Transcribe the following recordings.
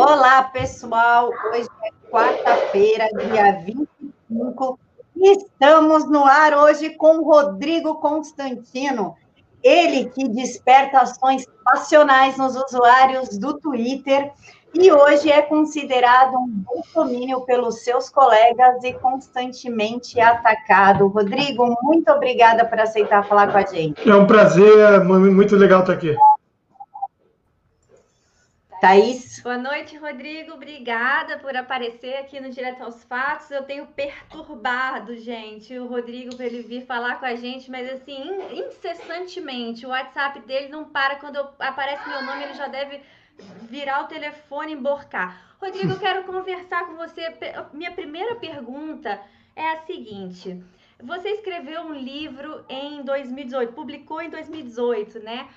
Olá, pessoal. Hoje é quarta-feira, dia 25. E estamos no ar hoje com Rodrigo Constantino. Ele que desperta ações passionais nos usuários do Twitter e hoje é considerado um bolsomínio pelos seus colegas e constantemente atacado. Rodrigo, muito obrigada por aceitar falar com a gente. É um prazer, muito legal estar aqui. Thaís. Boa noite, Rodrigo. Obrigada por aparecer aqui no Direto aos Fatos. Eu tenho perturbado, gente, o Rodrigo para ele vir falar com a gente, mas assim, incessantemente. O WhatsApp dele não para. Quando aparece meu nome, ele já deve virar o telefone e emborcar. Rodrigo, eu quero conversar com você. Minha primeira pergunta é a seguinte. Você escreveu um livro em 2018, publicou em 2018, né?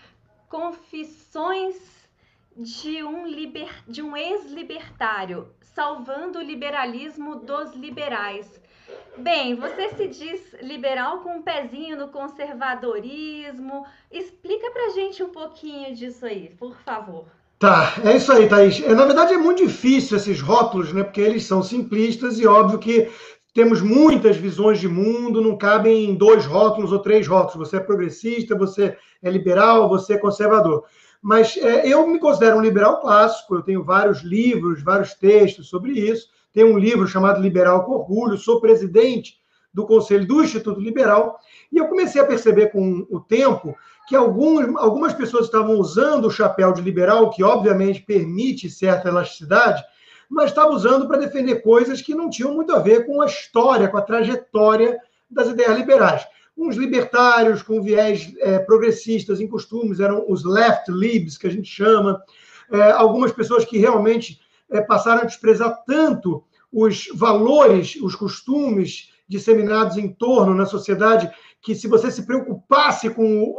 Confissões de um, liber, de um ex-libertário, salvando o liberalismo dos liberais. Bem, você se diz liberal com um pezinho no conservadorismo. Explica pra gente um pouquinho disso aí, por favor. Tá, é isso aí, Thaís. É, na verdade, é muito difícil esses rótulos, né? Porque eles são simplistas e óbvio que temos muitas visões de mundo, não cabem em dois rótulos ou três rótulos. Você é progressista, você é liberal, você é conservador. Mas é, eu me considero um liberal clássico, eu tenho vários livros, vários textos sobre isso. Tenho um livro chamado Liberal com Orgulho, sou presidente do Conselho do Instituto Liberal, e eu comecei a perceber com o tempo que alguns, algumas pessoas estavam usando o chapéu de liberal, que obviamente permite certa elasticidade, mas estavam usando para defender coisas que não tinham muito a ver com a história, com a trajetória das ideias liberais uns libertários com viés é, progressistas em costumes, eram os left libs, que a gente chama, é, algumas pessoas que realmente é, passaram a desprezar tanto os valores, os costumes disseminados em torno na sociedade, que se você se preocupasse com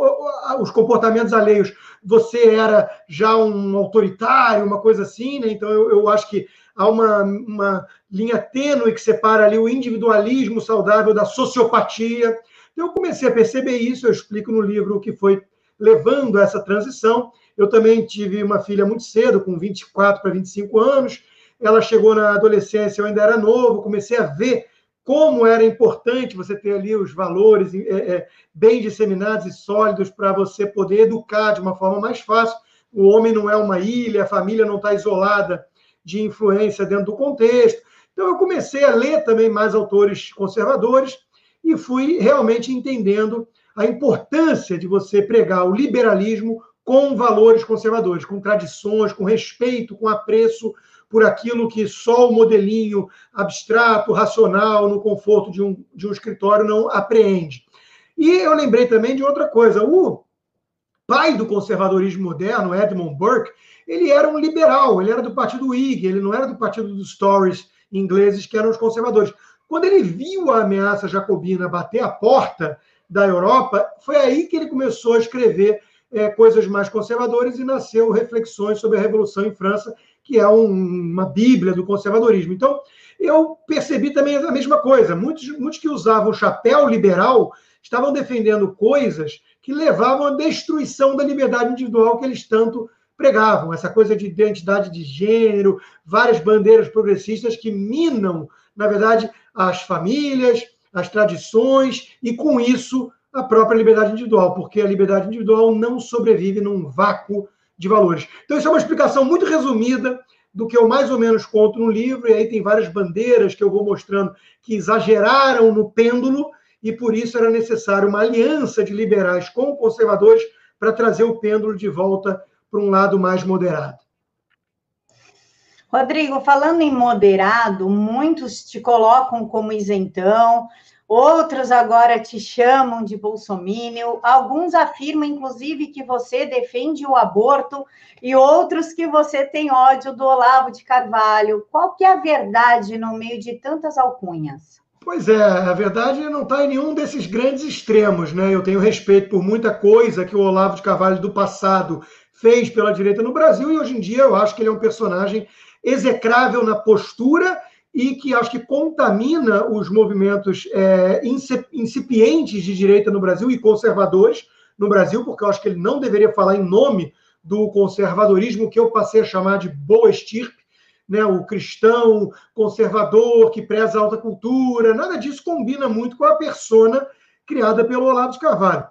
os comportamentos alheios, você era já um autoritário, uma coisa assim, né? Então eu, eu acho que há uma, uma linha tênue que separa ali o individualismo saudável da sociopatia. Então, eu comecei a perceber isso, eu explico no livro o que foi levando essa transição. Eu também tive uma filha muito cedo, com 24 para 25 anos. Ela chegou na adolescência, eu ainda era novo, comecei a ver como era importante você ter ali os valores é, é, bem disseminados e sólidos para você poder educar de uma forma mais fácil. O homem não é uma ilha, a família não está isolada de influência dentro do contexto. Então, eu comecei a ler também mais autores conservadores e fui realmente entendendo a importância de você pregar o liberalismo com valores conservadores, com tradições, com respeito, com apreço por aquilo que só o modelinho abstrato, racional, no conforto de um, de um escritório não apreende. E eu lembrei também de outra coisa. O pai do conservadorismo moderno, Edmund Burke, ele era um liberal, ele era do partido Whig, ele não era do partido dos Tories ingleses, que eram os conservadores. Quando ele viu a ameaça jacobina bater a porta da Europa, foi aí que ele começou a escrever é, coisas mais conservadoras e nasceu Reflexões sobre a Revolução em França, que é um, uma bíblia do conservadorismo. Então, eu percebi também a mesma coisa. Muitos, muitos que usavam o chapéu liberal estavam defendendo coisas que levavam à destruição da liberdade individual que eles tanto pregavam. Essa coisa de identidade de gênero, várias bandeiras progressistas que minam, na verdade, as famílias, as tradições e, com isso, a própria liberdade individual, porque a liberdade individual não sobrevive num vácuo de valores. Então, isso é uma explicação muito resumida do que eu mais ou menos conto no livro, e aí tem várias bandeiras que eu vou mostrando que exageraram no pêndulo, e por isso era necessário uma aliança de liberais com conservadores para trazer o pêndulo de volta para um lado mais moderado. Rodrigo, falando em moderado, muitos te colocam como isentão, outros agora te chamam de bolsomínio, alguns afirmam, inclusive, que você defende o aborto e outros que você tem ódio do Olavo de Carvalho. Qual que é a verdade no meio de tantas alcunhas? Pois é, a verdade não está em nenhum desses grandes extremos, né? Eu tenho respeito por muita coisa que o Olavo de Carvalho do passado fez pela direita no Brasil e hoje em dia eu acho que ele é um personagem execrável na postura e que acho que contamina os movimentos é, incipientes de direita no Brasil e conservadores no Brasil, porque eu acho que ele não deveria falar em nome do conservadorismo que eu passei a chamar de boa estirpe, né, o cristão conservador que preza a alta cultura, nada disso combina muito com a persona criada pelo Olavo de Carvalho.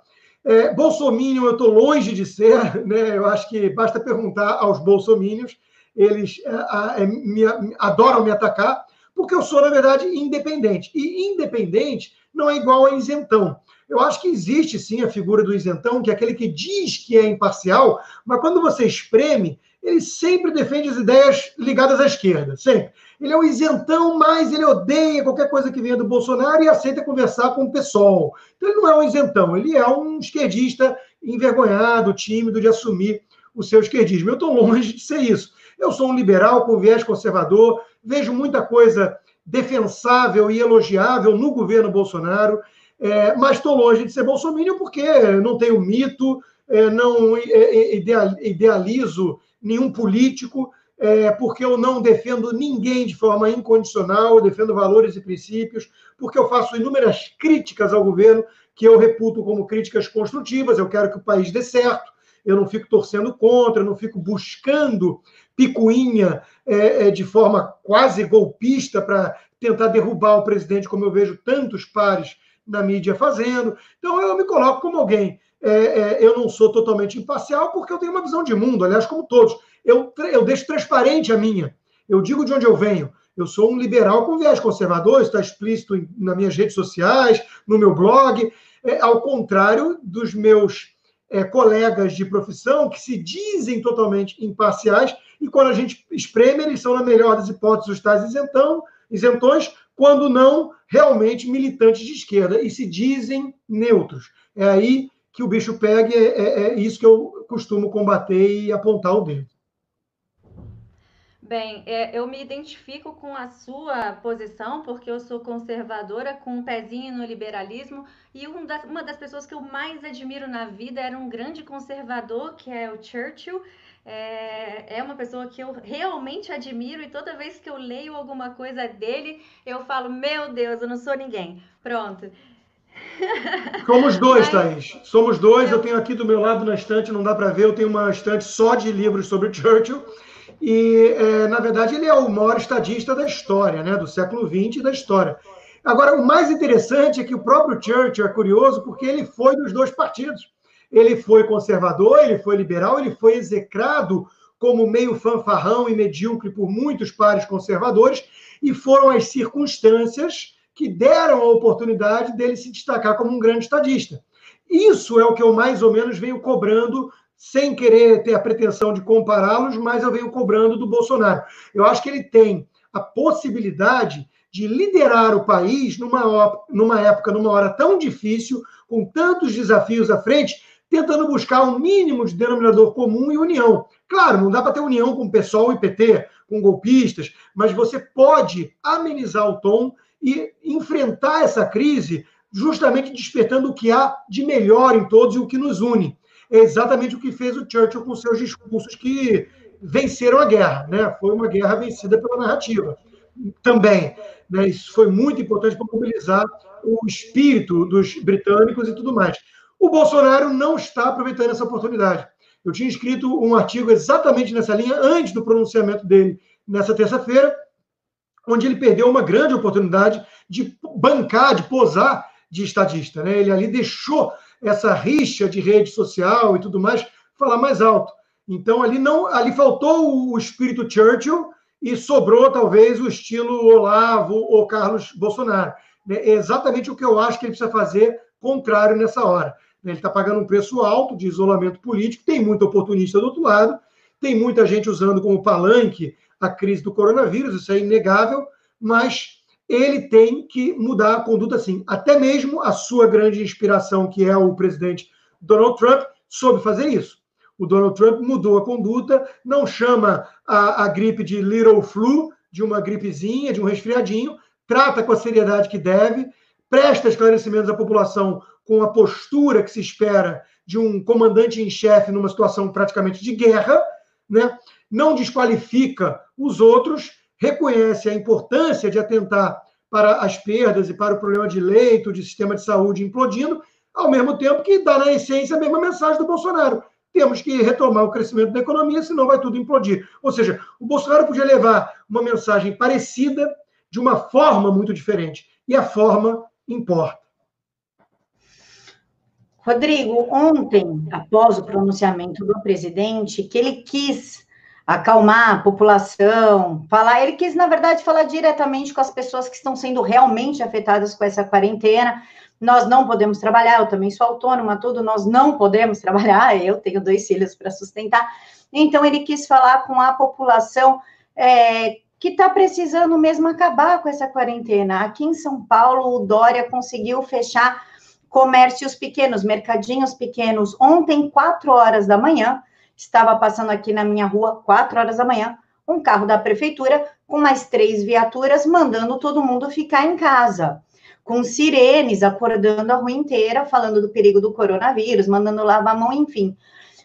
É, eu estou longe de ser, né? eu acho que basta perguntar aos bolsomínios, eles é, é, me, adoram me atacar, porque eu sou, na verdade, independente. E independente não é igual a isentão. Eu acho que existe sim a figura do isentão, que é aquele que diz que é imparcial, mas quando você espreme, ele sempre defende as ideias ligadas à esquerda, sempre. Ele é o isentão, mas ele odeia qualquer coisa que venha do Bolsonaro e aceita conversar com o PSOL. Então ele não é um isentão, ele é um esquerdista envergonhado, tímido de assumir o seu esquerdismo. Eu estou longe de ser isso. Eu sou um liberal com viés conservador, vejo muita coisa defensável e elogiável no governo Bolsonaro, é, mas estou longe de ser bolsominion porque não tenho mito, é, não é, é, idealizo nenhum político, é, porque eu não defendo ninguém de forma incondicional, eu defendo valores e princípios, porque eu faço inúmeras críticas ao governo que eu reputo como críticas construtivas, eu quero que o país dê certo, eu não fico torcendo contra, eu não fico buscando picuinha é, é, de forma quase golpista para tentar derrubar o presidente, como eu vejo tantos pares na mídia fazendo. Então, eu me coloco como alguém. É, é, eu não sou totalmente imparcial, porque eu tenho uma visão de mundo, aliás, como todos. Eu, eu deixo transparente a minha. Eu digo de onde eu venho. Eu sou um liberal com viés conservador, está explícito em, nas minhas redes sociais, no meu blog. É, ao contrário dos meus é, colegas de profissão que se dizem totalmente imparciais e quando a gente espreme, eles são, na melhor das hipóteses, os tais isentão, isentões, quando não realmente militantes de esquerda e se dizem neutros. É aí que o bicho pega, é, é, é isso que eu costumo combater e apontar o dedo. Bem, é, eu me identifico com a sua posição, porque eu sou conservadora, com um pezinho no liberalismo, e um uma das pessoas que eu mais admiro na vida era um grande conservador, que é o Churchill. É, é uma pessoa que eu realmente admiro, e toda vez que eu leio alguma coisa dele, eu falo: Meu Deus, eu não sou ninguém. Pronto. Somos dois, Mas... Thaís. Somos dois. Eu... eu tenho aqui do meu lado na estante, não dá para ver, eu tenho uma estante só de livros sobre Churchill. E, é, na verdade, ele é o maior estadista da história, né, do século XX da história. Agora, o mais interessante é que o próprio Churchill é curioso porque ele foi dos dois partidos. Ele foi conservador, ele foi liberal, ele foi execrado como meio fanfarrão e medíocre por muitos pares conservadores, e foram as circunstâncias que deram a oportunidade dele se destacar como um grande estadista. Isso é o que eu mais ou menos venho cobrando sem querer ter a pretensão de compará-los, mas eu venho cobrando do Bolsonaro. Eu acho que ele tem a possibilidade de liderar o país numa, numa época, numa hora tão difícil, com tantos desafios à frente, tentando buscar um mínimo de denominador comum e união. Claro, não dá para ter união com o PSOL e PT, com golpistas, mas você pode amenizar o tom e enfrentar essa crise justamente despertando o que há de melhor em todos e o que nos une é exatamente o que fez o Churchill com seus discursos que venceram a guerra, né? Foi uma guerra vencida pela narrativa também. Né? Isso foi muito importante para mobilizar o espírito dos britânicos e tudo mais. O Bolsonaro não está aproveitando essa oportunidade. Eu tinha escrito um artigo exatamente nessa linha antes do pronunciamento dele nessa terça-feira, onde ele perdeu uma grande oportunidade de bancar, de posar de estadista. Né? Ele ali deixou essa rixa de rede social e tudo mais, falar mais alto. Então ali não, ali faltou o espírito Churchill e sobrou talvez o estilo Olavo ou Carlos Bolsonaro. É exatamente o que eu acho que ele precisa fazer contrário nessa hora. Ele está pagando um preço alto de isolamento político, tem muito oportunista do outro lado, tem muita gente usando como palanque a crise do coronavírus, isso é inegável, mas ele tem que mudar a conduta sim. Até mesmo a sua grande inspiração, que é o presidente Donald Trump, soube fazer isso. O Donald Trump mudou a conduta, não chama a, a gripe de little flu, de uma gripezinha, de um resfriadinho, trata com a seriedade que deve, presta esclarecimentos à população com a postura que se espera de um comandante em chefe numa situação praticamente de guerra, né? não desqualifica os outros, reconhece a importância de atentar para as perdas e para o problema de leito, de sistema de saúde implodindo, ao mesmo tempo que dá, na essência, a mesma mensagem do Bolsonaro. temos que retomar o crescimento da economia, senão vai tudo implodir. Ou seja, o Bolsonaro podia levar uma mensagem parecida de uma forma muito diferente. E a forma importa. Rodrigo, ontem, após o pronunciamento do presidente, que ele quis acalmar a população, falar, ele quis, na verdade, falar diretamente com as pessoas que estão sendo realmente afetadas com essa quarentena. Nós não podemos trabalhar, eu também sou autônoma, tudo, nós não podemos trabalhar, eu tenho dois filhos para sustentar. Então, ele quis falar com a população é, que está precisando mesmo acabar com essa quarentena. Aqui em São Paulo, o Dória conseguiu fechar comércios pequenos, mercadinhos pequenos. Ontem, quatro horas da manhã, estava passando aqui na minha rua, quatro horas da manhã, um carro da prefeitura com mais três viaturas mandando todo mundo ficar em casa, com sirenes acordando a rua inteira, falando do perigo do coronavírus, mandando lavar a mão, enfim.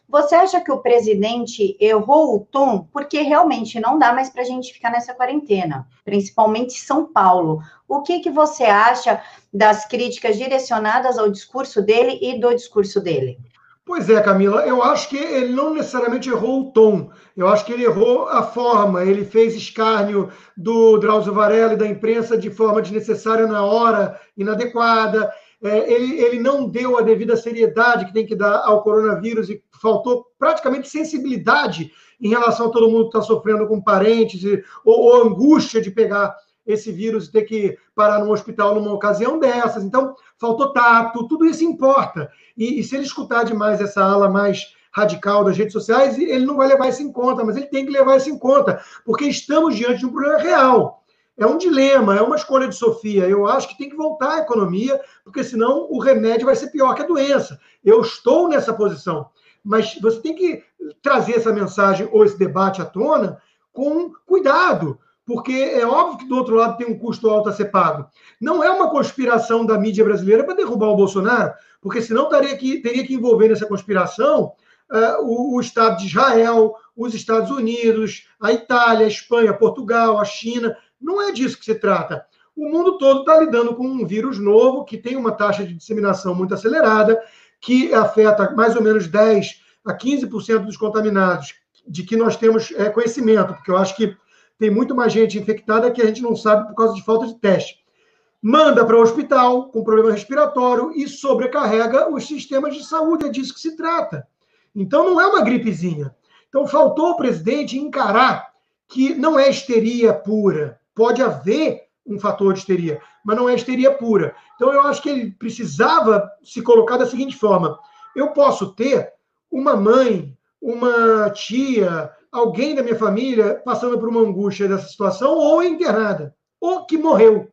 Você acha que o presidente errou o tom? Porque realmente não dá mais para a gente ficar nessa quarentena, principalmente São Paulo. O que, que você acha das críticas direcionadas ao discurso dele e do discurso dele? Pois é, Camila, eu acho que ele não necessariamente errou o tom, eu acho que ele errou a forma, ele fez escárnio do Drauzio Varela e da imprensa de forma desnecessária na hora, inadequada, é, ele, ele não deu a devida seriedade que tem que dar ao coronavírus e faltou praticamente sensibilidade em relação a todo mundo que está sofrendo com parentes e, ou, ou, angústia de pegar esse vírus e ter que parar no hospital numa ocasião dessas. Então, faltou tato, tudo isso importa. E, e se ele escutar demais essa ala mais radical das redes sociais, ele não vai levar isso em conta, mas ele tem que levar isso em conta, porque estamos diante de um problema real é um dilema, é uma escolha de Sofia. Eu acho que tem que voltar à economia, porque senão o remédio vai ser pior que a doença. Eu estou nessa posição. Mas você tem que trazer essa mensagem ou esse debate à tona com cuidado, porque é óbvio que do outro lado tem um custo alto a ser pago. Não é uma conspiração da mídia brasileira para derrubar o Bolsonaro, porque senão teria que, teria que envolver nessa conspiração uh, o, o Estado de Israel, os Estados Unidos, a Itália, a Espanha, Portugal, a China não é disso que se trata. O mundo todo está lidando com um vírus novo, que tem uma taxa de disseminação muito acelerada, que afeta mais ou menos 10 a 15% dos contaminados, de que nós temos é, conhecimento, porque eu acho que tem muito mais gente infectada que a gente não sabe por causa de falta de teste. Manda para o hospital com problema respiratório e sobrecarrega os sistemas de saúde, é disso que se trata. Então não é uma gripezinha. Então faltou o presidente encarar que não é histeria pura, pode haver um fator de histeria, mas não é histeria pura. Então, eu acho que ele precisava se colocar da seguinte forma: eu posso ter uma mãe, uma tia, alguém da minha família passando por uma angústia dessa situação, ou internada, ou que morreu.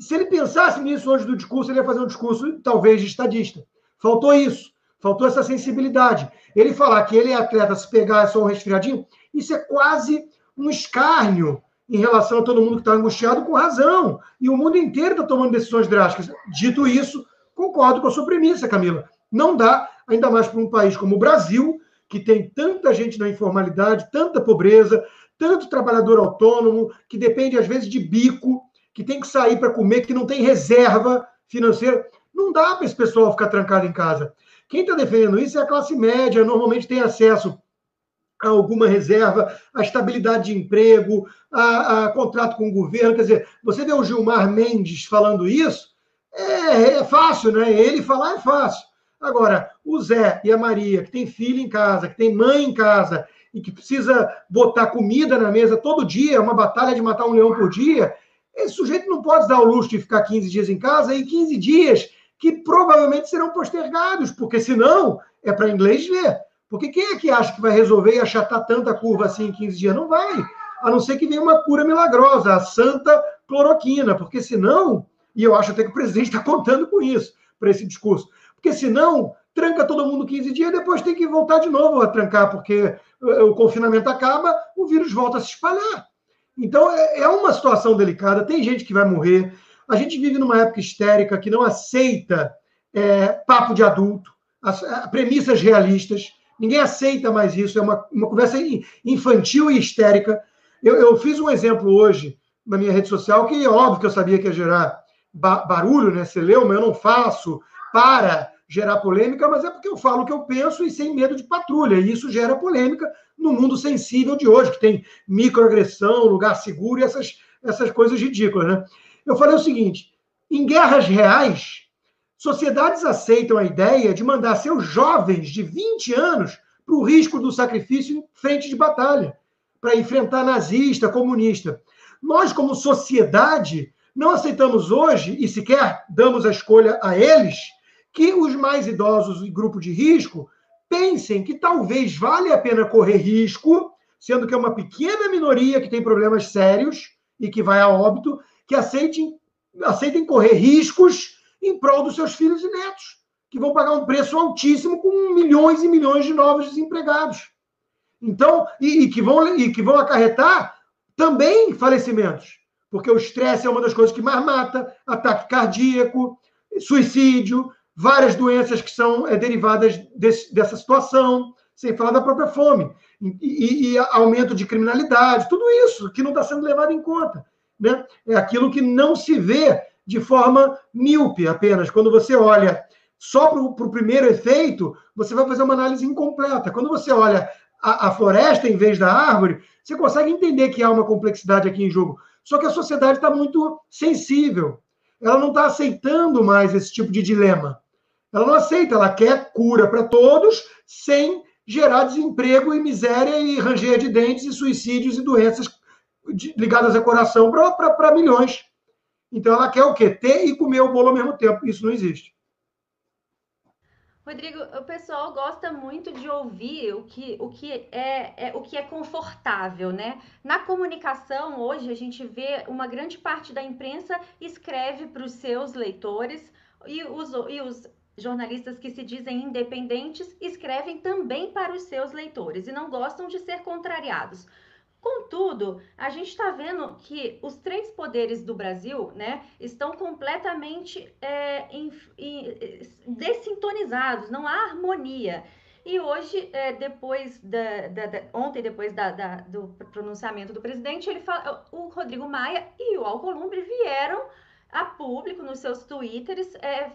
Se ele pensasse nisso hoje do discurso, ele ia fazer um discurso, talvez, de estadista. Faltou isso, faltou essa sensibilidade. Ele falar que ele é atleta, se pegar só um resfriadinho, isso é quase um escárnio em relação a todo mundo que está angustiado com razão. E o mundo inteiro está tomando decisões drásticas. Dito isso, concordo com a sua premissa, Camila. Não dá, ainda mais para um país como o Brasil, que tem tanta gente na informalidade, tanta pobreza, tanto trabalhador autônomo, que depende às vezes de bico, que tem que sair para comer, que não tem reserva financeira. Não dá para esse pessoal ficar trancado em casa. Quem está defendendo isso é a classe média, normalmente tem acesso a alguma reserva, a estabilidade de emprego, a, a, contrato com o governo. Quer dizer, você vê o Gilmar Mendes falando isso, é, é, fácil, né? Ele falar é fácil. Agora, o Zé e a Maria, que tem filho em casa, que tem mãe em casa e que precisa botar comida na mesa todo dia, uma batalha de matar um leão por dia, esse sujeito não pode dar o luxo de ficar 15 dias em casa e 15 dias que provavelmente serão postergados, porque senão é para inglês ver. Porque quem é que acha que vai resolver e achatar tanta curva assim em 15 dias? Não vai. A não ser que venha uma cura milagrosa, a santa cloroquina, porque senão, e eu acho até que o presidente está contando com isso, para esse discurso, porque senão tranca todo mundo 15 dias e depois tem que voltar de novo a trancar, porque eh, o confinamento acaba, o vírus volta a se espalhar. Então é, é uma situação delicada, tem gente que vai morrer. A gente vive numa época histérica que não aceita é, papo de adulto, as, as premissas realistas. Ninguém aceita mais isso, é uma, uma conversa infantil e histérica. Eu, eu fiz um exemplo hoje na minha rede social, que é óbvio que eu sabia que ia gerar ba barulho, né? Você leu, mas eu não faço para gerar polêmica, mas é porque eu falo o que eu penso e sem medo de patrulha. E isso gera polêmica no mundo sensível de hoje, que tem microagressão, lugar seguro e essas, essas coisas ridículas. Né? Eu falei o seguinte: em guerras reais, sociedades aceitam a ideia de mandar seus jovens de 20 anos para o risco do sacrifício em frente de batalha, para enfrentar nazista, comunista. Nós, como sociedade, não aceitamos hoje, e sequer damos a escolha a eles, que os mais idosos e grupo de risco pensem que talvez vale a pena correr risco, sendo que é uma pequena minoria que tem problemas sérios e que vai a óbito, que aceitem, aceitem correr riscos em prol dos seus filhos e netos, que vão pagar um preço altíssimo com milhões e milhões de novos desempregados. Então, e, e que, vão, e que vão acarretar também falecimentos, porque o estresse é uma das coisas que mais mata, ataque cardíaco, suicídio, várias doenças que são é, derivadas desse, dessa situação, sem falar da própria fome, e, e, e, aumento de criminalidade, tudo isso que não está sendo levado em conta. Né? É aquilo que não se vê de forma míope apenas. Quando você olha só para o primeiro efeito, você vai fazer uma análise incompleta. Quando você olha a, a floresta em vez da árvore, você consegue entender que há uma complexidade aqui em jogo. Só que a sociedade está muito sensível. Ela não está aceitando mais esse tipo de dilema. Ela não aceita, ela quer cura para todos, sem gerar desemprego e miséria e ranger de dentes e suicídios e doenças ligadas ao coração para milhões. Então ela quer o quê? Ter e comer o bolo ao mesmo tempo. Isso não existe. Rodrigo, o pessoal gosta muito de ouvir o que, o que, é, é, o que é confortável, né? Na comunicação, hoje, a gente vê uma grande parte da imprensa escreve para os seus leitores e os, e os jornalistas que se dizem independentes escrevem também para os seus leitores e não gostam de ser contrariados. Contudo, a gente está vendo que os três poderes do Brasil né, estão completamente é, em, dessintonizados, não há harmonia. E hoje, é, depois da, da, da, ontem, depois da, do pronunciamento do presidente, ele fala, o Rodrigo Maia e o Alcolumbre vieram a público nos seus twitters é,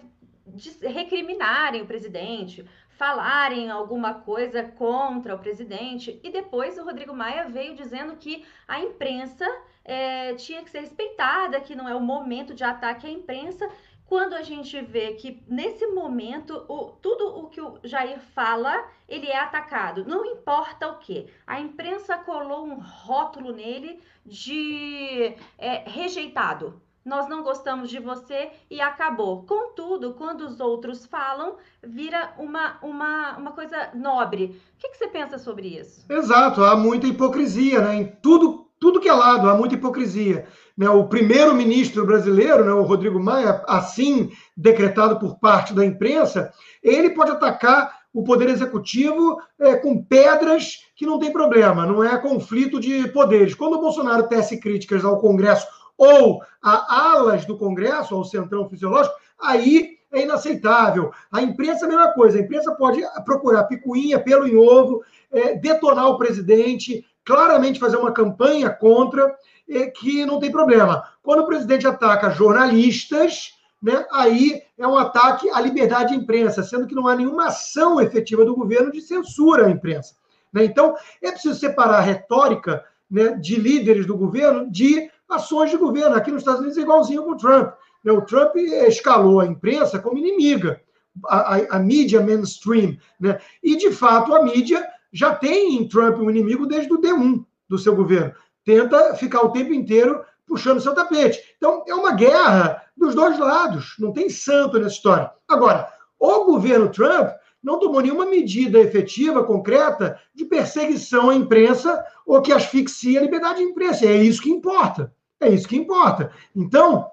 recriminarem o presidente, falarem alguma coisa contra o presidente. E depois o Rodrigo Maia veio dizendo que a imprensa é, tinha que ser respeitada, que não é o momento de ataque à imprensa. Quando a gente vê que nesse momento o, tudo o que o Jair fala, ele é atacado, não importa o que. A imprensa colou um rótulo nele de é, rejeitado, nós não gostamos de você e acabou. Contudo, quando os outros falam, vira uma, uma, uma coisa nobre. O que, que você pensa sobre isso? Exato, há muita hipocrisia, né? Em tudo, tudo que é lado, há muita hipocrisia. Né? O primeiro-ministro brasileiro, né, o Rodrigo Maia, assim decretado por parte da imprensa, ele pode atacar o Poder Executivo é, com pedras que não tem problema, não é conflito de poderes. Quando o Bolsonaro tece críticas ao Congresso ou a alas do Congresso, ao centrão fisiológico, aí é inaceitável. A imprensa é a mesma coisa. A imprensa pode procurar picuinha, pelo em ovo, é, detonar o presidente, claramente fazer uma campanha contra, é, que não tem problema. Quando o presidente ataca jornalistas, né, aí é um ataque à liberdade de imprensa, sendo que não há nenhuma ação efetiva do governo de censura à imprensa. Né? Então, é preciso separar a retórica né, de líderes do governo de ações de governo. Aqui nos Estados Unidos é igualzinho com o Trump. Né? O Trump escalou a imprensa como inimiga, a, a, a mídia mainstream. Né? E, de fato, a mídia já tem em Trump um inimigo desde o D1 do seu governo. Tenta ficar o tempo inteiro puxando seu tapete. Então, é uma guerra dos dois lados. Não tem santo nessa história. Agora, o governo Trump não tomou nenhuma medida efetiva, concreta, de perseguição à imprensa ou que asfixia a liberdade de imprensa. É isso que importa. É isso que importa. Então,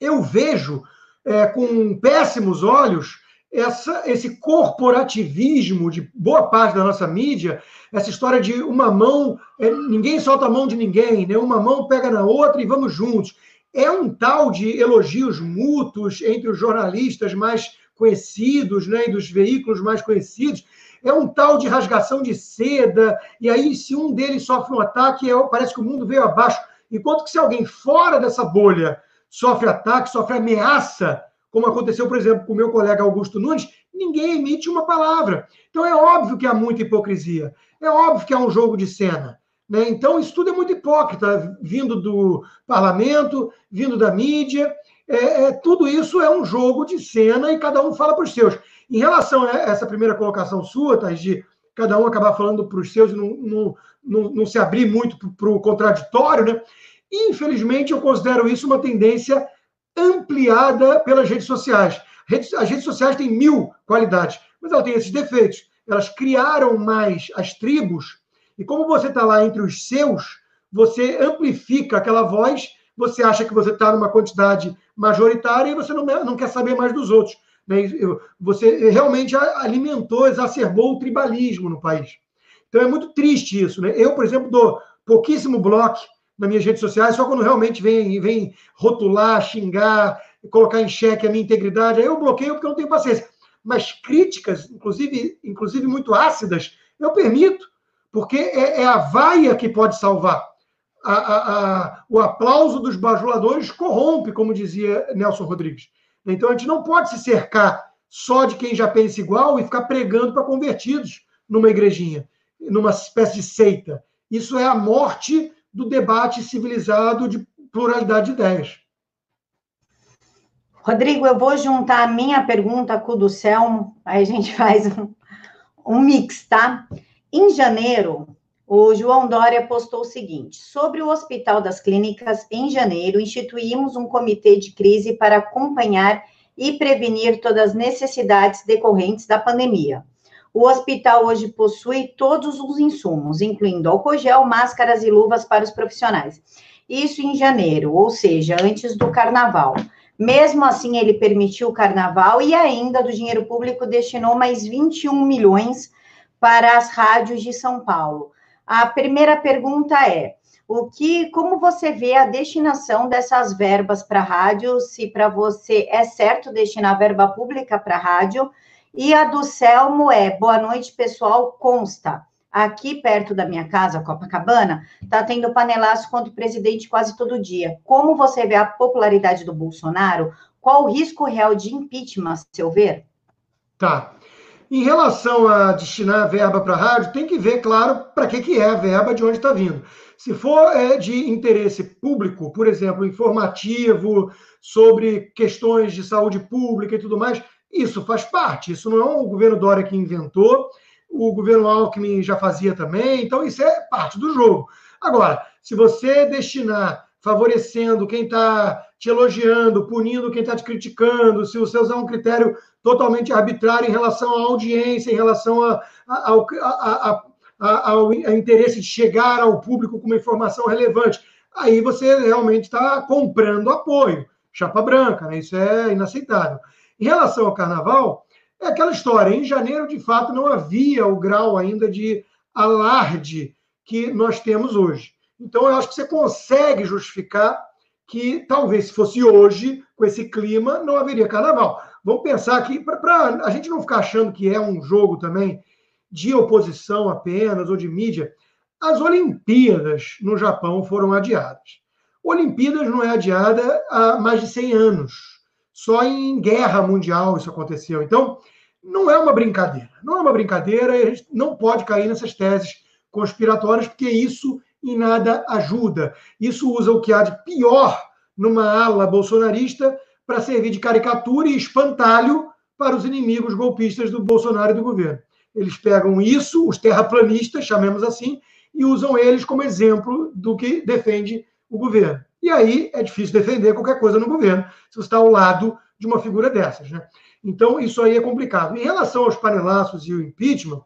eu vejo é, com péssimos olhos essa, esse corporativismo de boa parte da nossa mídia, essa história de uma mão, é, ninguém solta a mão de ninguém, né? uma mão pega na outra e vamos juntos. É um tal de elogios mútuos entre os jornalistas mais conhecidos, né, e dos veículos mais conhecidos, é um tal de rasgação de seda, e aí se um deles sofre um ataque, é, parece que o mundo veio abaixo. Enquanto que se alguém fora dessa bolha sofre ataque, sofre ameaça, como aconteceu, por exemplo, com o meu colega Augusto Nunes, ninguém emite uma palavra. Então é óbvio que há muita hipocrisia, é óbvio que há um jogo de cena. Né? Então, isso tudo é muito hipócrita, vindo do parlamento, vindo da mídia. É, é, tudo isso é um jogo de cena e cada um fala para os seus. Em relação a essa primeira colocação sua, Thais, de cada um acabar falando para os seus e não, não, não, não se abrir muito para o contraditório, né? infelizmente eu considero isso uma tendência ampliada pelas redes sociais. As redes sociais têm mil qualidades, mas elas têm esses defeitos. Elas criaram mais as tribos e como você está lá entre os seus, você amplifica aquela voz, você acha que você está numa quantidade majoritária e você não, não quer saber mais dos outros. Né? Você realmente alimentou, exacerbou o tribalismo no país. Então é muito triste isso. Né? Eu, por exemplo, dou pouquíssimo bloco nas minhas redes sociais, só quando realmente vem, vem rotular, xingar, colocar em xeque a minha integridade, aí eu bloqueio porque eu não tenho paciência. Mas críticas, inclusive, inclusive muito ácidas, eu permito, porque é, é a vaia que pode salvar. A, a, a, o aplauso dos bajuladores corrompe, como dizia Nelson Rodrigues. Então a gente não pode se cercar só de quem já pensa igual e ficar pregando para convertidos numa igrejinha, numa espécie de seita. Isso é a morte do debate civilizado de pluralidade de ideias. Rodrigo, eu vou juntar a minha pergunta com o do Selmo, aí a gente faz um, um mix, tá? Em janeiro, o João Dória postou o seguinte: sobre o Hospital das Clínicas, em janeiro, instituímos um comitê de crise para acompanhar e prevenir todas as necessidades decorrentes da pandemia. O hospital hoje possui todos os insumos, incluindo álcool gel, máscaras e luvas para os profissionais. Isso em janeiro, ou seja, antes do carnaval. Mesmo assim, ele permitiu o carnaval e ainda do dinheiro público destinou mais 21 milhões para as rádios de São Paulo. A primeira pergunta é: o que, como você vê a destinação dessas verbas para rádio? Se para você é certo destinar verba pública para rádio? E a do Selmo é: boa noite, pessoal. Consta. Aqui perto da minha casa, Copacabana, está tendo panelaço contra o presidente quase todo dia. Como você vê a popularidade do Bolsonaro? Qual o risco real de impeachment, a seu ver? Tá. Em relação a destinar verba para rádio, tem que ver, claro, para que, que é a verba, de onde está vindo. Se for é, de interesse público, por exemplo, informativo, sobre questões de saúde pública e tudo mais, isso faz parte. Isso não é o governo Dória que inventou, o governo Alckmin já fazia também, então isso é parte do jogo. Agora, se você destinar favorecendo quem está te elogiando, punindo quem está te criticando, se você usar um critério totalmente arbitrário em relação à audiência, em relação a, a, ao, a, ao, interesse de chegar ao público com uma informação relevante, aí você realmente está comprando apoio. Chapa branca, né? isso é inaceitável. Em relação ao carnaval, é aquela história. Em janeiro, de fato, não havia o grau ainda de alarde que nós temos hoje. Então, eu acho que você consegue justificar que talvez se fosse hoje, com esse clima, não haveria carnaval. Vamos pensar que, para a gente não ficar achando que é um jogo também de oposição apenas ou de mídia, as Olimpíadas no Japão foram adiadas. Olimpíadas não é adiada há mais de 100 anos. Só em guerra mundial isso aconteceu. Então, não é uma brincadeira. Não é uma brincadeira e a gente não pode cair nessas teses conspiratórias, porque isso em nada ajuda. Isso usa o que há de pior numa ala bolsonarista para servir de caricatura e espantalho para os inimigos golpistas do Bolsonaro e do governo. Eles pegam isso, os terraplanistas, chamemos assim, e usam eles como exemplo do que defende o governo. E aí é difícil defender qualquer coisa no governo, se você está ao lado de uma figura dessas. Né? Então, isso aí é complicado. Em relação aos panelaços e o impeachment,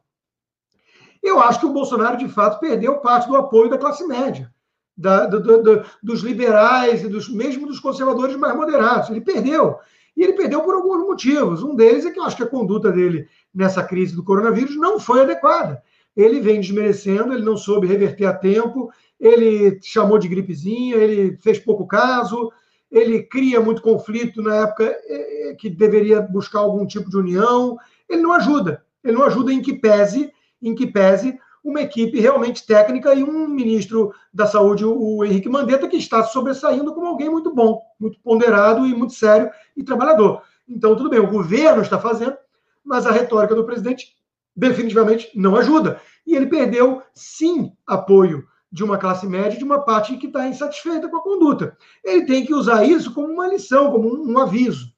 eu acho que o Bolsonaro, de fato, perdeu parte do apoio da classe média, da, do, do, dos liberais e dos, mesmo dos conservadores mais moderados. Ele perdeu. E ele perdeu por alguns motivos. Um deles é que eu acho que a conduta dele nessa crise do coronavírus não foi adequada. Ele vem desmerecendo, ele não soube reverter a tempo, ele chamou de gripezinha, ele fez pouco caso, ele cria muito conflito na época eh, eh, que deveria buscar algum tipo de união. Ele não ajuda. Ele não ajuda em que pese em que pese uma equipe realmente técnica e um ministro da Saúde, o Henrique Mandetta, que está sobressaindo como alguém muito bom, muito ponderado e muito sério e trabalhador. Então, tudo bem, o governo está fazendo, mas a retórica do presidente definitivamente não ajuda. E ele perdeu, sim, apoio de uma classe média, de uma parte que está insatisfeita com a conduta. Ele tem que usar isso como uma lição, como um, um aviso.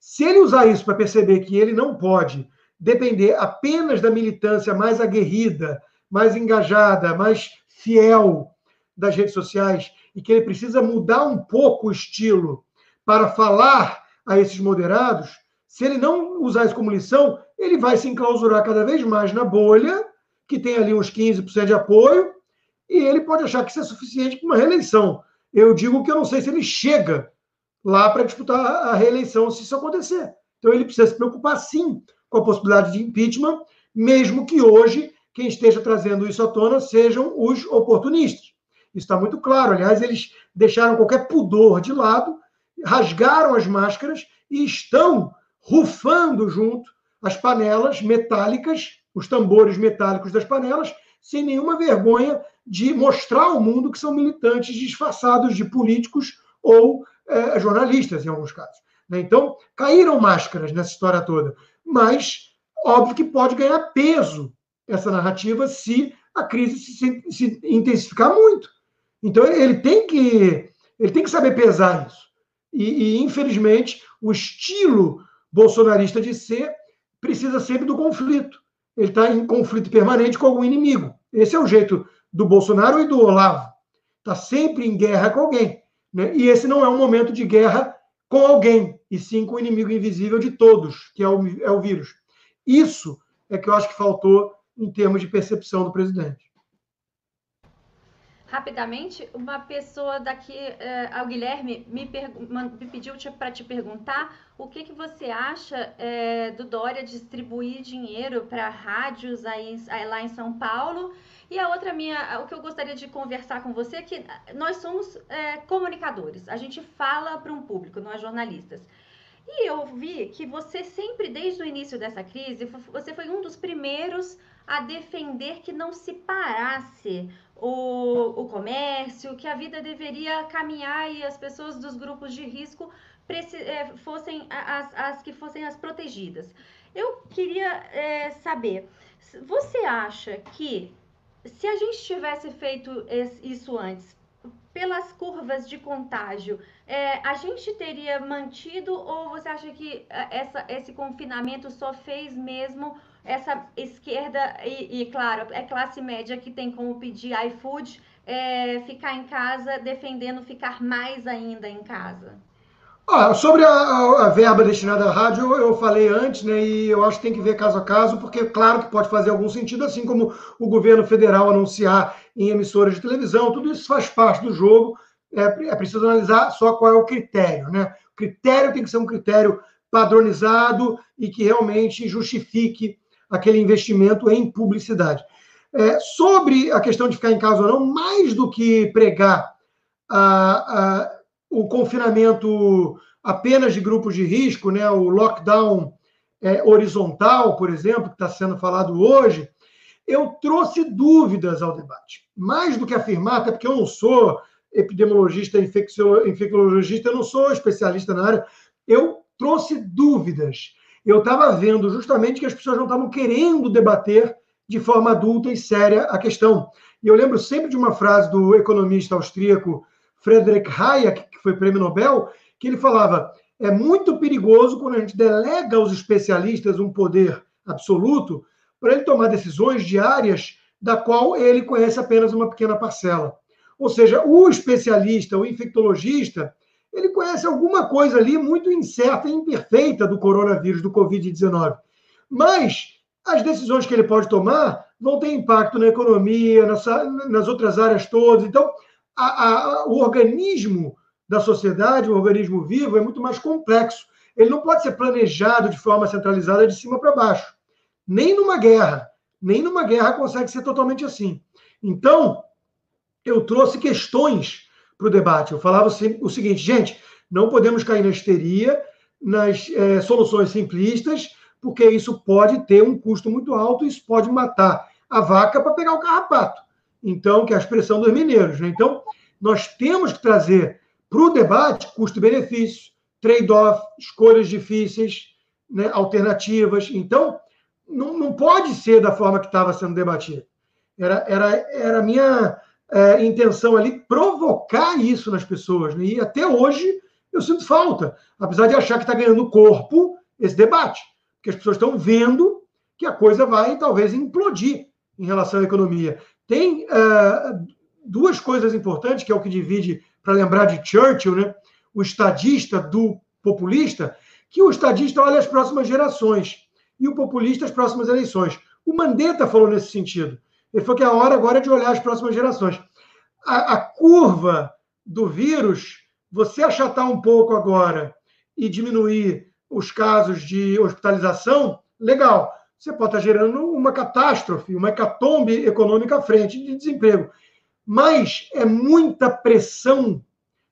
Se ele usar isso para perceber que ele não pode depender apenas da militância mais aguerrida, mais engajada, mais fiel das redes sociais e que ele precisa mudar um pouco o estilo para falar a esses moderados, se ele não usar isso como lição, ele vai se enclausurar cada vez mais na bolha, que tem ali uns 15% de apoio, e ele pode achar que isso é suficiente para uma reeleição. Eu digo que eu não sei se ele chega lá para disputar a reeleição se isso acontecer. Então ele precisa se preocupar sim com a possibilidade de impeachment, mesmo que hoje quem esteja trazendo isso à tona sejam os oportunistas. Isso está muito claro. Aliás, eles deixaram qualquer pudor de lado, rasgaram as máscaras e estão rufando junto as panelas metálicas, os tambores metálicos das panelas, sem nenhuma vergonha de mostrar ao mundo que são militantes disfarçados de políticos ou é, jornalistas, em alguns casos. Né? Então, caíram máscaras nessa história toda. Mas, óbvio que pode ganhar peso essa narrativa se a crise se, se intensificar muito. Então ele tem que ele tem que saber pesar isso. E, e, infelizmente o estilo bolsonarista de ser precisa sempre do conflito. Ele está em conflito permanente com algum inimigo. Esse é o jeito do Bolsonaro e do Olavo. Está sempre em guerra com alguém. Né? E esse não é um momento de guerra com alguém, e sim com o inimigo invisível de todos, que é o, é o vírus. Isso é que eu acho que faltou em termos de percepção do presidente. Rapidamente, uma pessoa daqui, é, o Guilherme, me, me pediu para te perguntar o que, que você acha é, do Dória distribuir dinheiro para rádios aí, aí, lá em São Paulo. E a outra minha, o que eu gostaria de conversar com você é que nós somos é, comunicadores, a gente fala para um público, nós jornalistas. E eu vi que você sempre, desde o início dessa crise, você foi um dos primeiros a defender que não se parasse o, o comércio, que a vida deveria caminhar e as pessoas dos grupos de risco é, fossem as, as que fossem as protegidas. Eu queria é, saber, você acha que se a gente tivesse feito isso antes, pelas curvas de contágio, é, a gente teria mantido ou você acha que é, essa, esse confinamento só fez mesmo essa esquerda e, e, claro, é classe média que tem como pedir iFood é, ficar em casa, defendendo ficar mais ainda em casa? Sobre a, a, verba destinada à rádio, eu, eu falei antes, né, e eu acho que tem que ver caso a caso, porque claro que pode fazer algum sentido, assim como o governo federal anunciar em emissoras de televisão, tudo isso faz parte do jogo, é, é preciso analisar só qual é o critério, né? O critério tem que ser um critério padronizado e que realmente justifique aquele investimento em publicidade. É, sobre a questão de ficar em casa ou não, mais do que pregar a, a o confinamento apenas de grupos de risco, né, o lockdown é, horizontal, por exemplo, que está sendo falado hoje, eu trouxe dúvidas ao debate. Mais do que afirmar, até porque eu não sou epidemiologista, infecciologista, eu não sou especialista na área, eu trouxe dúvidas. Eu estava vendo justamente que as pessoas não estavam querendo debater de forma adulta e séria a questão. E eu lembro sempre de uma frase do economista austríaco Friedrich Hayek, que foi prêmio Nobel, que ele falava: é muito perigoso quando a gente delega aos especialistas um poder absoluto para ele tomar decisões diárias da qual ele conhece apenas uma pequena parcela. Ou seja, o especialista, o infectologista, ele conhece alguma coisa ali muito incerta e imperfeita do coronavírus, do Covid-19. Mas as decisões que ele pode tomar vão ter impacto na economia, nas, nas outras áreas todas. Então, a, a, o organismo da sociedade, o organismo vivo, é muito mais complexo. Ele não pode ser planejado de forma centralizada de cima para baixo. Nem numa guerra. Nem numa guerra consegue ser totalmente assim. Então, eu trouxe questões para o debate. Eu falava o seguinte, gente, não podemos cair na histeria, nas é, soluções simplistas, porque isso pode ter um custo muito alto isso pode matar a vaca para pegar o carrapato então, que é a expressão dos mineiros. Né? Então, nós temos que trazer para o debate custo-benefício, trade-off, escolhas difíceis, né, alternativas. Então, não, não pode ser da forma que estava sendo debatido. Era, era, era a minha é, intenção ali provocar isso nas pessoas. Né? E até hoje eu sinto falta, apesar de achar que está ganhando corpo esse debate, porque as pessoas estão vendo que a coisa vai talvez implodir em relação à economia. Tem uh, duas coisas importantes, que é o que divide, para lembrar de Churchill, né? o estadista do populista, que o estadista olha as próximas gerações e o populista as próximas eleições. O Mandetta falou nesse sentido. Ele falou que a hora agora é de olhar as próximas gerações. A, a curva do vírus, você achatar um pouco agora e diminuir os casos de hospitalização, legal. Você pode estar gerando uma catástrofe, uma hecatombe econômica à frente de desemprego. Mas é muita pressão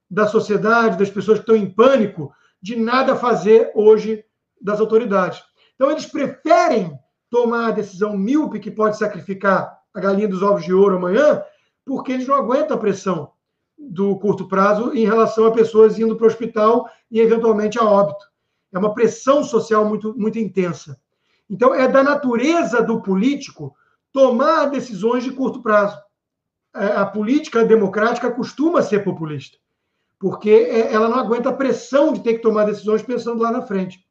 da sociedade, das pessoas que estão em pânico, de nada fazer hoje das autoridades. Então, eles preferem tomar a decisão míope que pode sacrificar a galinha dos ovos de ouro amanhã, porque eles não aguentam a pressão do curto prazo em relação a pessoas indo para o hospital e, eventualmente, a óbito. É uma pressão social muito, muito intensa. Então, é da natureza do político tomar decisões de curto prazo. É, a política democrática costuma ser populista, porque é, ela não aguenta a pressão de ter que tomar decisões pensando lá na frente.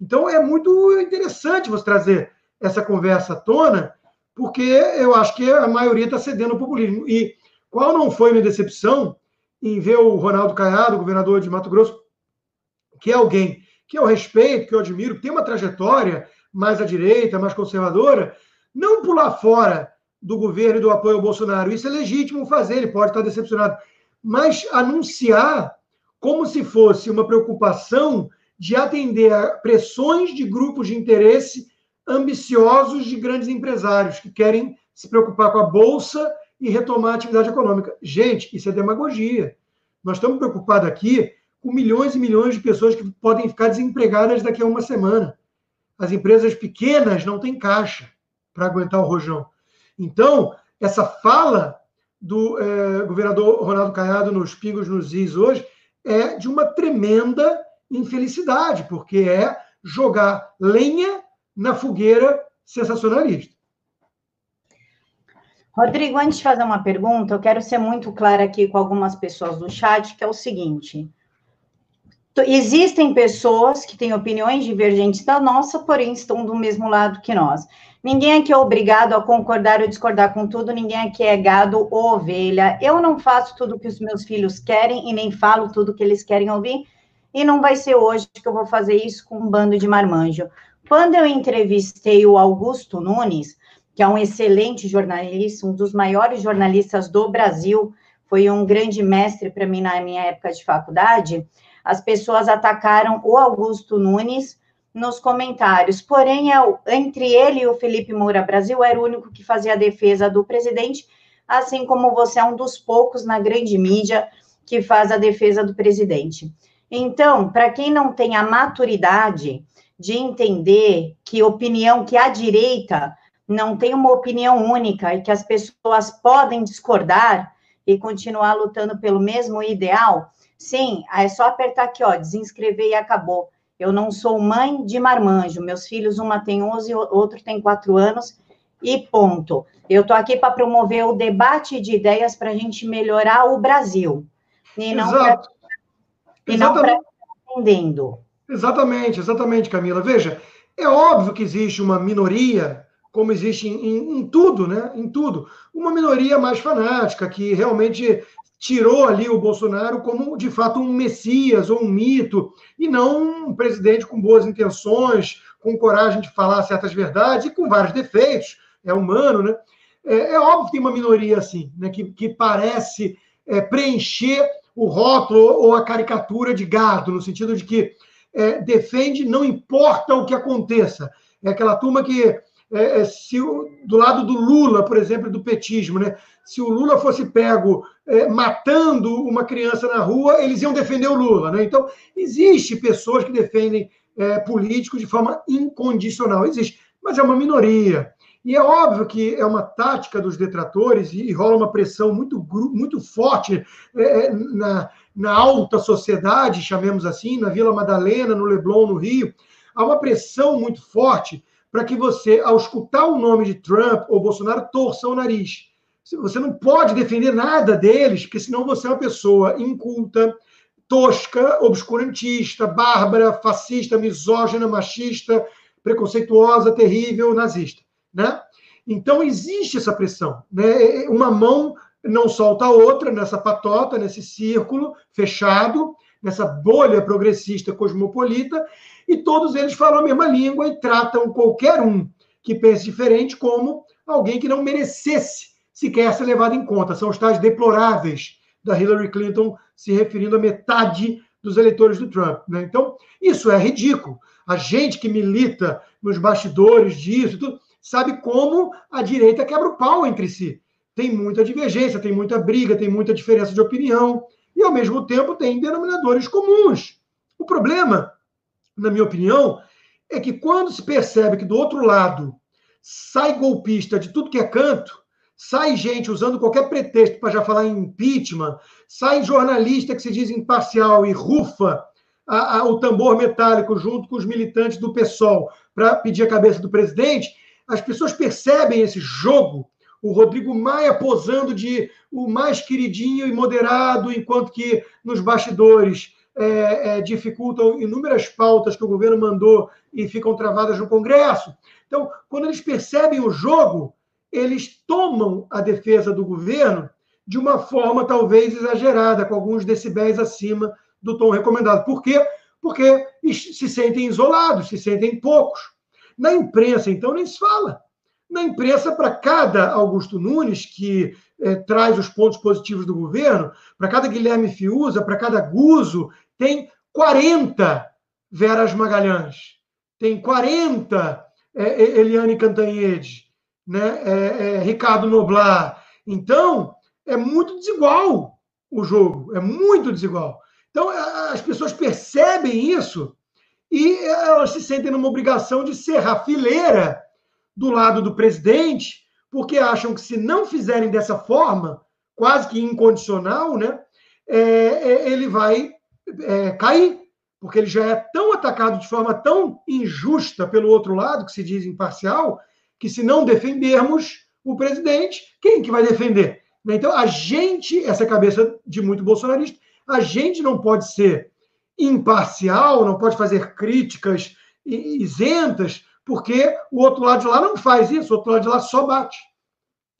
Então, é muito interessante você trazer essa conversa à tona, porque eu acho que a maioria está cedendo ao populismo. E qual não foi minha decepção em ver o Ronaldo Caiado, governador de Mato Grosso, que é alguém que eu respeito, que eu admiro, que tem uma trajetória mais à direita, mais conservadora, não pular fora do governo e do apoio ao Bolsonaro. Isso é legítimo fazer, ele pode estar decepcionado. Mas anunciar como se fosse uma preocupação de atender a pressões de grupos de interesse ambiciosos de grandes empresários que querem se preocupar com a bolsa e retomar a atividade econômica. Gente, isso é demagogia. Nós estamos preocupados aqui com milhões e milhões de pessoas que podem ficar desempregadas daqui a uma semana. As empresas pequenas não têm caixa para aguentar o rojão. Então, essa fala do é, governador Ronaldo Caiado nos Pingos nos Is hoje é de uma tremenda infelicidade, porque é jogar lenha na fogueira sensacionalista. Rodrigo, antes de fazer uma pergunta, eu quero ser muito clara aqui com algumas pessoas do chat, que é o seguinte: existem pessoas que têm opiniões divergentes da nossa, porém estão do mesmo lado que nós. Ninguém aqui é obrigado a concordar ou discordar com tudo, ninguém aqui é gado ou ovelha. Eu não faço tudo que os meus filhos querem e nem falo tudo que eles querem ouvir, e não vai ser hoje que eu vou fazer isso com um bando de marmanjo. Quando eu entrevistei o Augusto Nunes, que é um excelente jornalista, um dos maiores jornalistas do Brasil, foi um grande mestre para mim na minha época de faculdade, as pessoas atacaram o Augusto Nunes nos comentários. Porém, é entre ele e o Felipe Moura Brasil era o único que fazia a defesa do presidente, assim como você é um dos poucos na grande mídia que faz a defesa do presidente. Então, para quem não tem a maturidade de entender que opinião, que a direita não tem uma opinião única e que as pessoas podem discordar e continuar lutando pelo mesmo ideal, sim, é só apertar aqui, ó, desinscrever e acabou. Eu não sou mãe de marmanjo, meus filhos, uma tem 11, outro tem 4 anos, e ponto. Eu estou aqui para promover o debate de ideias para a gente melhorar o Brasil. E não para entendendo. Exatamente, exatamente, Camila. Veja, é óbvio que existe uma minoria, como existe em, em, tudo, né? Em tudo. Uma minoria mais fanática, que realmente tirou ali o Bolsonaro como, de fato, um messias ou um mito, e não um presidente com boas intenções, com coragem de falar certas verdades e com vários defeitos. É humano, né? É, é óbvio que tem uma minoria assim, né? que, que parece é, preencher o rótulo ou a caricatura de gado, no sentido de que é, defende, não importa o que aconteça. É aquela turma que, é, é se, do lado do Lula, por exemplo, do petismo, né? se o Lula fosse pego é, matando uma criança na rua, eles iam defender o Lula. Né? Então, existe pessoas que defendem é, políticos de forma incondicional, existe, mas é uma minoria. E é óbvio que é uma tática dos detratores e, rola uma pressão muito, muito forte é, na, na alta sociedade, chamemos assim, na Vila Madalena, no Leblon, no Rio. há uma pressão muito forte para que você, ao escutar o nome de Trump ou Bolsonaro, torça o nariz. Você não pode defender nada deles, porque senão você é uma pessoa inculta, tosca, obscurantista, bárbara, fascista, misógina, machista, preconceituosa, terrível, nazista, né? Então existe essa pressão, né? Uma mão não solta a outra nessa patota, nesse círculo fechado, nessa bolha progressista cosmopolita, e todos eles falam a mesma língua e tratam qualquer um que pense diferente como alguém que não merecesse sequer ser levado em conta. São os tais deploráveis da Hillary Clinton se referindo a metade dos eleitores do Trump. Né? Então, isso é ridículo. A gente que milita nos bastidores disso, tudo, sabe como a direita quebra o pau entre si. Tem muita divergência, tem muita briga, tem muita diferença de opinião, e ao mesmo tempo tem denominadores comuns. O problema, na minha opinião, é que quando se percebe que do outro lado sai golpista de tudo que é canto, sai gente usando qualquer pretexto para já falar em impeachment, sai jornalista que se diz imparcial e rufa a, a, o tambor metálico junto com os militantes do PSOL para pedir a cabeça do presidente, as pessoas percebem esse jogo. O Rodrigo Maia posando de o mais queridinho e moderado, enquanto que nos bastidores é, é, dificultam inúmeras pautas que o governo mandou e ficam travadas no Congresso. Então, quando eles percebem o jogo, eles tomam a defesa do governo de uma forma talvez exagerada, com alguns decibéis acima do tom recomendado. Por quê? Porque se sentem isolados, se sentem poucos. Na imprensa, então, nem se fala. Na imprensa, para cada Augusto Nunes, que é, traz os pontos positivos do governo, para cada Guilherme Fiuza, para cada Guzo, tem 40 Veras Magalhães, tem 40 é, Eliane Cantanhede, né, é, é, Ricardo Noblar. Então, é muito desigual o jogo, é muito desigual. Então, as pessoas percebem isso e elas se sentem numa obrigação de serrar fileira do lado do presidente, porque acham que se não fizerem dessa forma, quase que incondicional, né, é, é, ele vai é, cair, porque ele já é tão atacado de forma tão injusta pelo outro lado, que se diz imparcial, que se não defendermos o presidente, quem que vai defender? Então, a gente, essa é cabeça de muito bolsonarista, a gente não pode ser imparcial, não pode fazer críticas isentas, porque o outro lado de lá não faz isso, o outro lado de lá só bate.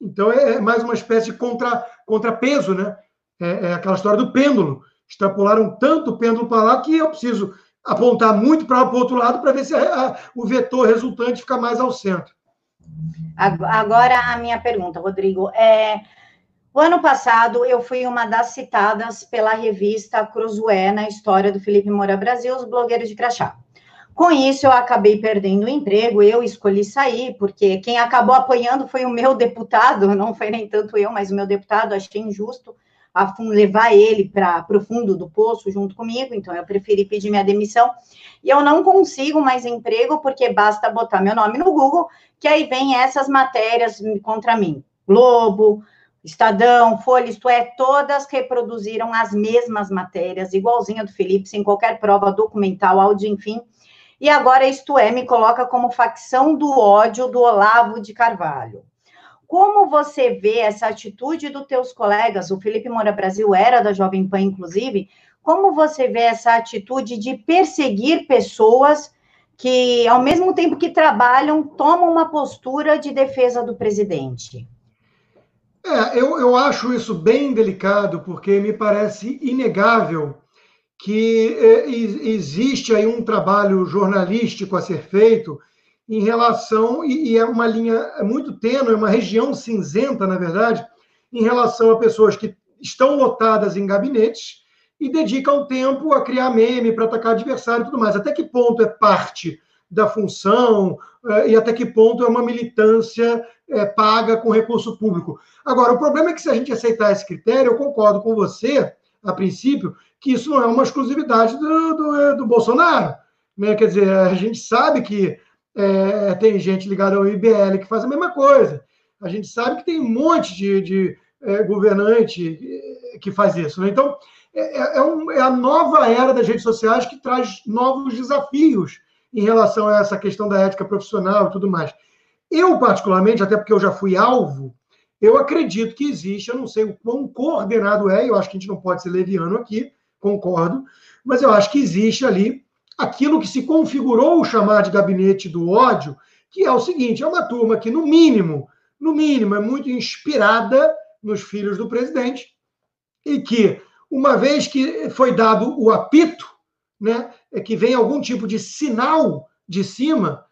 Então, é, é mais uma espécie de contra, contrapeso, né? É, é aquela história do pêndulo. Extrapolaram tanto o pêndulo para lá que eu preciso apontar muito para o outro lado para ver se a, a, o vetor resultante fica mais ao centro. Agora a minha pergunta, Rodrigo. É, o ano passado eu fui uma das citadas pela revista Cruzoé na história do Felipe Moura Brasil, os blogueiros de crachá. Com isso, eu acabei perdendo o emprego, eu escolhi sair, porque quem acabou apoiando foi o meu deputado, não foi nem tanto eu, mas o meu deputado, achei injusto a levar ele para o fundo do poço junto comigo, então eu preferi pedir minha demissão. E eu não consigo mais emprego, porque basta botar meu nome no Google, que aí vem essas matérias contra mim. Globo, Estadão, Folha, isto é, todas reproduziram as mesmas matérias, igualzinha do Felipe, sem qualquer prova documental, áudio, enfim. E agora, isto é, me coloca como facção do ódio do Olavo de Carvalho. Como você vê essa atitude dos teus colegas? O Felipe Moura Brasil era da Jovem Pan, inclusive. Como você vê essa atitude de perseguir pessoas que, ao mesmo tempo que trabalham, tomam uma postura de defesa do presidente? É, eu, eu acho isso bem delicado, porque me parece inegável que é, existe aí um trabalho jornalístico a ser feito em relação, e, e é uma linha muito tênue, é uma região cinzenta, na verdade, em relação a pessoas que estão lotadas em gabinetes e dedicam tempo a criar meme para atacar adversário e tudo mais. Até que ponto é parte da função eh, e até que ponto é uma militância é, paga com recurso público. Agora, o problema é que se a gente aceitar esse critério, eu concordo com você, a princípio, que isso não é uma exclusividade do, do, do Bolsonaro. Né? Quer dizer, a gente sabe que é, tem gente ligada ao IBL que faz a mesma coisa. A gente sabe que tem um monte de, de é, governante que faz isso. Né? Então, é, é, é, um, é, a nova era das redes sociais que traz novos desafios em relação a essa questão da ética profissional e tudo mais. Eu, particularmente, até porque eu já fui alvo, eu acredito que existe, eu não sei o quão coordenado é, eu acho que a gente não pode ser leviano aqui, concordo, mas eu acho que existe ali aquilo que se configurou o chamar de gabinete do ódio, que é o seguinte: é uma turma que, no mínimo, no mínimo, é muito inspirada nos filhos do presidente, e que, uma vez que foi dado o apito, né, é que vem algum tipo de sinal de cima,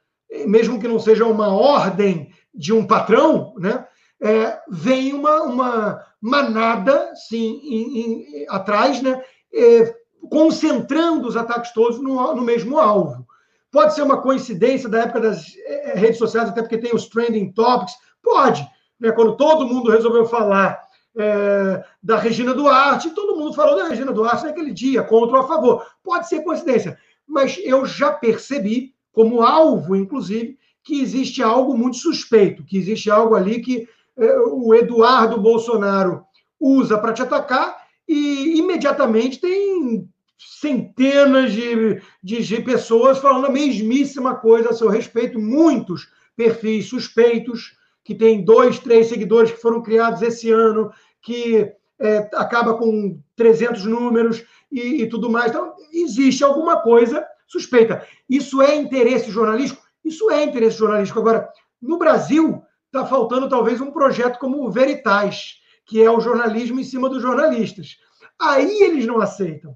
mesmo que não seja uma ordem de um patrão, né, é, vem uma, uma manada sim, em, em, atrás, né, é, concentrando os ataques todos no, no, mesmo alvo. Pode ser uma coincidência da época das é, redes sociais, até porque tem os trending topics. Pode. Né, quando todo mundo resolveu falar é, da Regina Duarte, todo mundo falou da Regina Duarte naquele dia, contra ou a favor. Pode ser coincidência, mas eu já percebi, como alvo, inclusive, que existe algo muito suspeito, que existe algo ali que é, o Eduardo Bolsonaro usa para te atacar e imediatamente tem centenas de, de, de, pessoas falando a mesmíssima coisa a seu respeito, muitos perfis suspeitos, que têm dois, três seguidores que foram criados esse ano, que é, acaba com 300 números e, e tudo mais. Então, existe alguma coisa suspeita. Isso é interesse jornalístico? Isso é interesse jornalístico. Agora, no Brasil, está faltando talvez um projeto como o Veritas, que é o jornalismo em cima dos jornalistas. Aí eles não aceitam.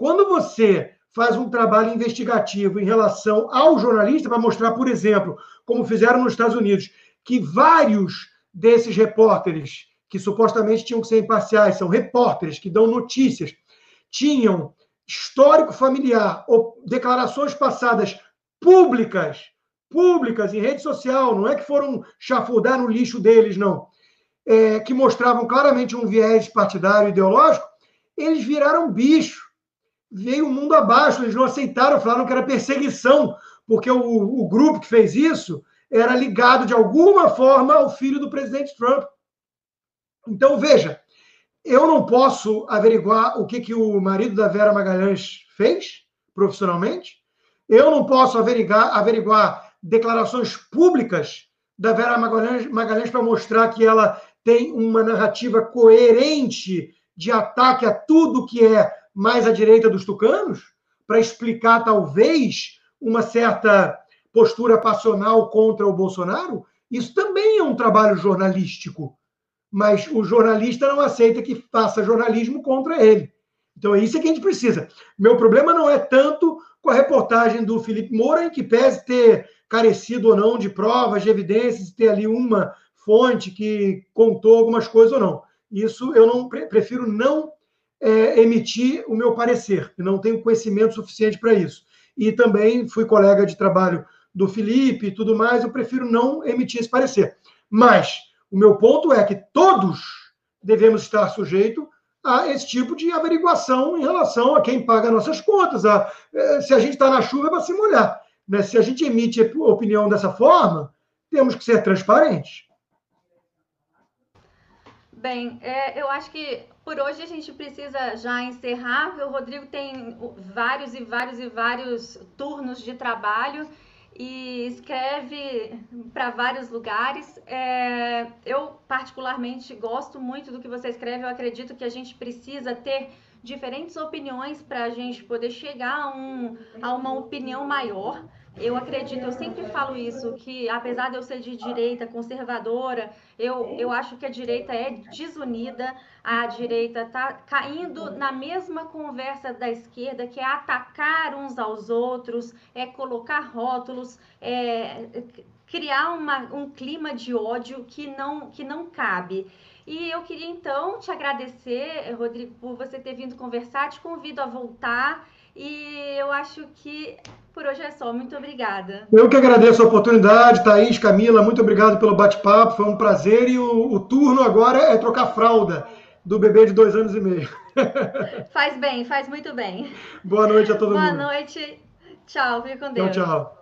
Quando você faz um trabalho investigativo em relação ao jornalista, para mostrar, por exemplo, como fizeram nos Estados Unidos, que vários desses repórteres que supostamente tinham que ser imparciais, são repórteres que dão notícias, tinham histórico familiar ou declarações passadas públicas, públicas em rede social, não é que foram chafurdar no lixo deles, não, é, que mostravam claramente um viés partidário ideológico, eles viraram bicho. Veio o mundo abaixo, eles não aceitaram, falaram que era perseguição, porque o, o grupo que fez isso era ligado de alguma forma ao filho do presidente Trump. Então, veja, eu não posso averiguar o que, que o marido da Vera Magalhães fez profissionalmente, eu não posso averiguar, averiguar declarações públicas da Vera Magalhães, Magalhães para mostrar que ela tem uma narrativa coerente de ataque a tudo que é mais à direita dos tucanos, para explicar, talvez, uma certa postura passional contra o Bolsonaro, isso também é um trabalho jornalístico mas o jornalista não aceita que faça jornalismo contra ele. Então, é isso que a gente precisa. Meu problema não é tanto com a reportagem do Felipe Moura, em que pese ter carecido ou não de provas, de evidências, ter ali uma fonte que contou algumas coisas ou não. Isso eu não prefiro não é, emitir o meu parecer. Não tenho conhecimento suficiente para isso. E também fui colega de trabalho do Felipe e tudo mais, eu prefiro não emitir esse parecer. Mas o meu ponto é que todos devemos estar sujeitos a esse tipo de averiguação em relação a quem paga nossas contas. A, eh, se a gente está na chuva é para se molhar. Né? Se a gente emite opinião dessa forma, temos que ser transparentes. Bem, é, eu acho que por hoje a gente precisa já encerrar. O Rodrigo tem vários e vários e vários turnos de trabalho e escreve para vários lugares. É, eu, particularmente, gosto muito do que você escreve. Eu acredito que a gente precisa ter diferentes opiniões para a gente poder chegar a, um, a uma opinião maior. Eu acredito, eu sempre falo isso, que apesar de eu ser de direita conservadora, eu, eu acho que a direita é desunida, a direita está caindo na mesma conversa da esquerda, que é atacar uns aos outros, é colocar rótulos, é criar uma, um clima de ódio que não, que não cabe. E eu queria então te agradecer, Rodrigo, por você ter vindo conversar, te convido a voltar. E eu acho que por hoje é só. Muito obrigada. Eu que agradeço a oportunidade, Thaís, Camila, muito obrigado pelo bate-papo, foi um prazer. E o, o, turno agora é trocar fralda do bebê de dois anos e meio. Faz bem, faz muito bem. Boa noite a todo Boa mundo. Boa noite. Tchau, fique com Deus. Tchau, tchau.